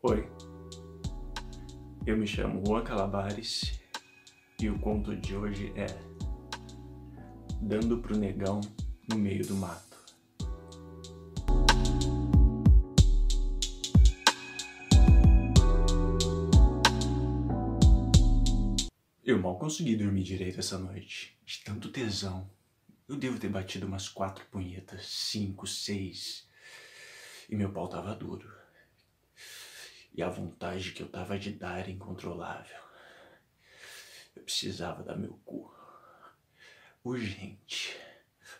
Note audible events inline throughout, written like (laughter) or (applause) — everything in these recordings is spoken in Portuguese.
Oi, eu me chamo Juan Calabares e o conto de hoje é Dando pro Negão no Meio do Mato. Eu mal consegui dormir direito essa noite, de tanto tesão. Eu devo ter batido umas quatro punhetas, cinco, seis, e meu pau tava duro. E a vontade que eu tava de dar era incontrolável. Eu precisava dar meu cu. Urgente.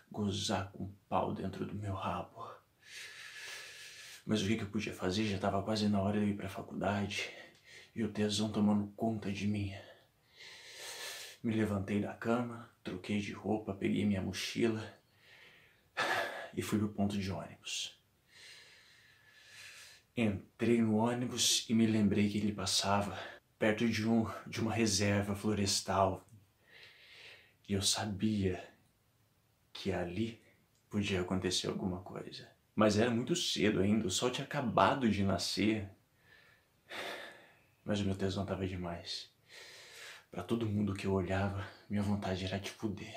Gozar com um pau dentro do meu rabo. Mas o que, que eu podia fazer? Já tava quase na hora de eu ir pra faculdade. E o tesão tomando conta de mim. Me levantei da cama, troquei de roupa, peguei minha mochila e fui pro ponto de ônibus. Entrei no ônibus e me lembrei que ele passava perto de, um, de uma reserva florestal. E eu sabia que ali podia acontecer alguma coisa. Mas era muito cedo ainda, o sol tinha acabado de nascer. Mas o meu tesão tava demais. Para todo mundo que eu olhava, minha vontade era de fuder.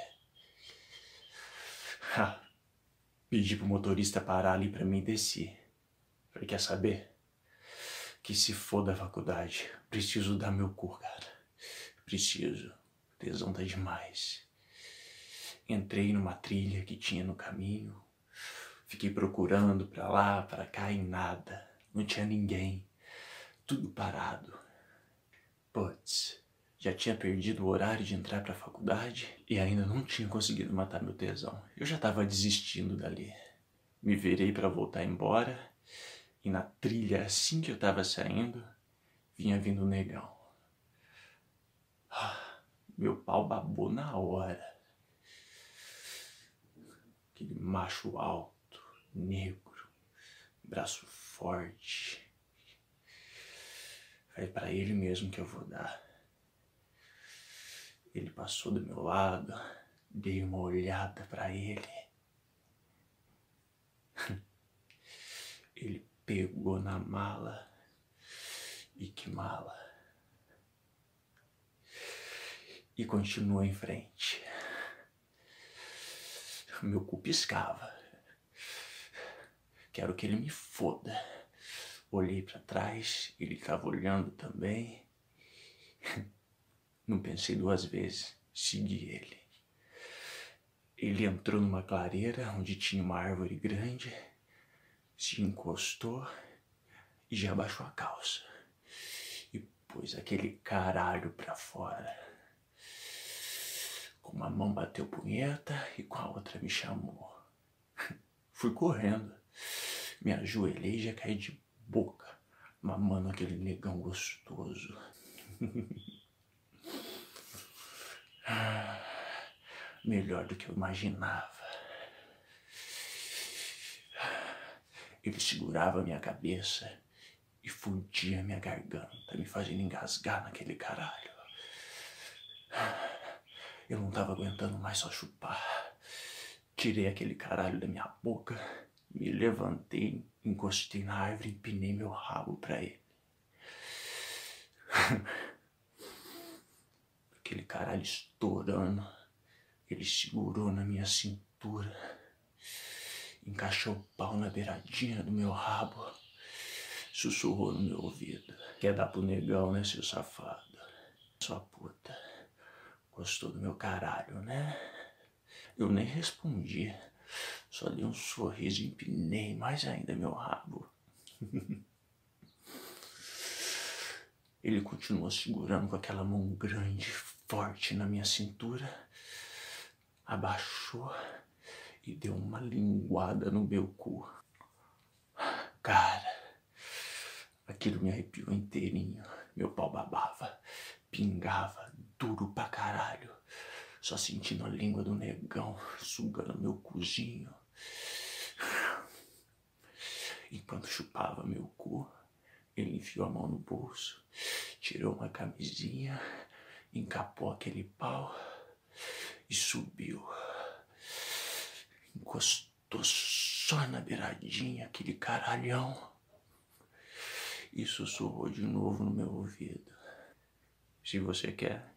Pedi pro motorista parar ali para mim descer. Falei, quer saber? Que se for da faculdade. Preciso dar meu cu, cara. Preciso. Tesão tá demais. Entrei numa trilha que tinha no caminho. Fiquei procurando pra lá, pra cá e nada. Não tinha ninguém. Tudo parado. Putz, já tinha perdido o horário de entrar pra faculdade e ainda não tinha conseguido matar meu tesão. Eu já tava desistindo dali. Me virei para voltar embora e na trilha, assim que eu tava saindo, vinha vindo o negão. Ah, meu pau babou na hora. Aquele macho alto, negro, braço forte. Falei para ele mesmo que eu vou dar. Ele passou do meu lado, dei uma olhada para ele. (laughs) Ele pegou na mala. E que mala. E continuou em frente. Meu cu piscava. Quero que ele me foda. Olhei para trás, ele estava olhando também. Não pensei duas vezes, segui ele. Ele entrou numa clareira onde tinha uma árvore grande se encostou e já abaixou a calça. E pôs aquele caralho pra fora. Com uma mão bateu punheta e com a outra me chamou. (laughs) Fui correndo. Me ajoelhei e já caí de boca, mamando aquele negão gostoso. (laughs) Melhor do que eu imaginava. Ele segurava minha cabeça e fudia minha garganta, me fazendo engasgar naquele caralho. Eu não tava aguentando mais só chupar. Tirei aquele caralho da minha boca, me levantei, encostei na árvore e empinei meu rabo pra ele. Aquele caralho estourando, ele segurou na minha cintura encaixou o pau na beiradinha do meu rabo, sussurrou no meu ouvido. Quer dar pro negão, né, seu safado? Sua puta. Gostou do meu caralho, né? Eu nem respondi. Só dei um sorriso e empinei mais ainda meu rabo. (laughs) Ele continuou segurando com aquela mão grande, forte na minha cintura. Abaixou e deu uma linguada no meu cu. Cara, aquilo me arrepiou inteirinho. Meu pau babava, pingava, duro pra caralho. Só sentindo a língua do negão sugando meu cozinho. Enquanto chupava meu cu, ele enfiou a mão no bolso, tirou uma camisinha, encapou aquele pau e subiu encostou só na beiradinha aquele caralhão e sussurrou de novo no meu ouvido. Se você quer,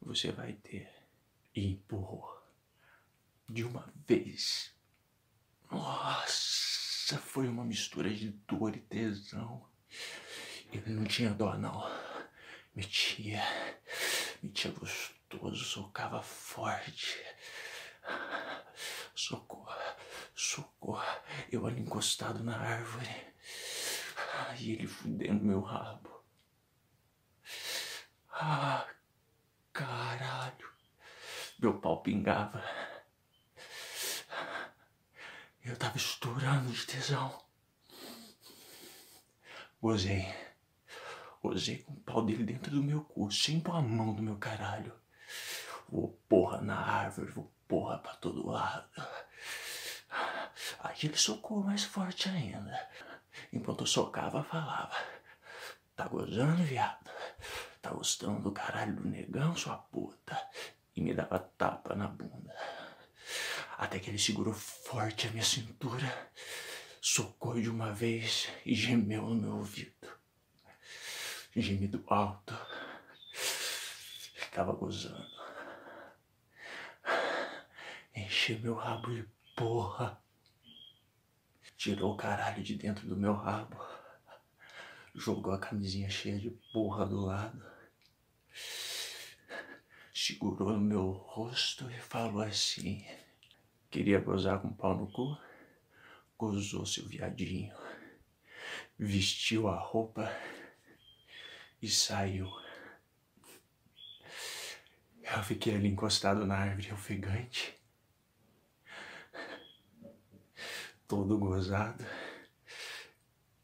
você vai ter. E empurrou. De uma vez. Nossa, foi uma mistura de dor e tesão. Ele não tinha dó, não. Metia. Metia gostoso, socava forte. Socorro, socorro. Eu ali encostado na árvore. E ele fudendo meu rabo. Ah, caralho. Meu pau pingava. Eu tava estourando de tesão. Gozei. Gozei com o pau dele dentro do meu cu, sem pôr a mão no meu caralho. Vou porra na árvore, vou porra pra todo lado. Aí ele socou mais forte ainda. Enquanto eu socava, falava: Tá gozando, viado? Tá gostando do caralho do negão, sua puta? E me dava tapa na bunda. Até que ele segurou forte a minha cintura, socou de uma vez e gemeu no meu ouvido. Gemido alto. Tava gozando. Meu rabo de porra. Tirou o caralho de dentro do meu rabo. Jogou a camisinha cheia de porra do lado. Segurou no meu rosto e falou assim: Queria gozar com pau no cu? Gozou seu viadinho. Vestiu a roupa e saiu. Eu fiquei ali encostado na árvore ofegante todo gozado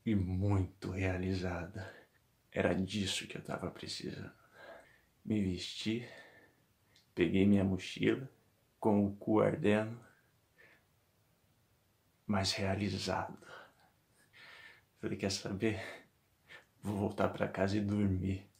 e muito realizada. Era disso que eu estava precisando. Me vesti, peguei minha mochila, com o cu ardendo, mas realizado. Falei, quer saber? Vou voltar para casa e dormir.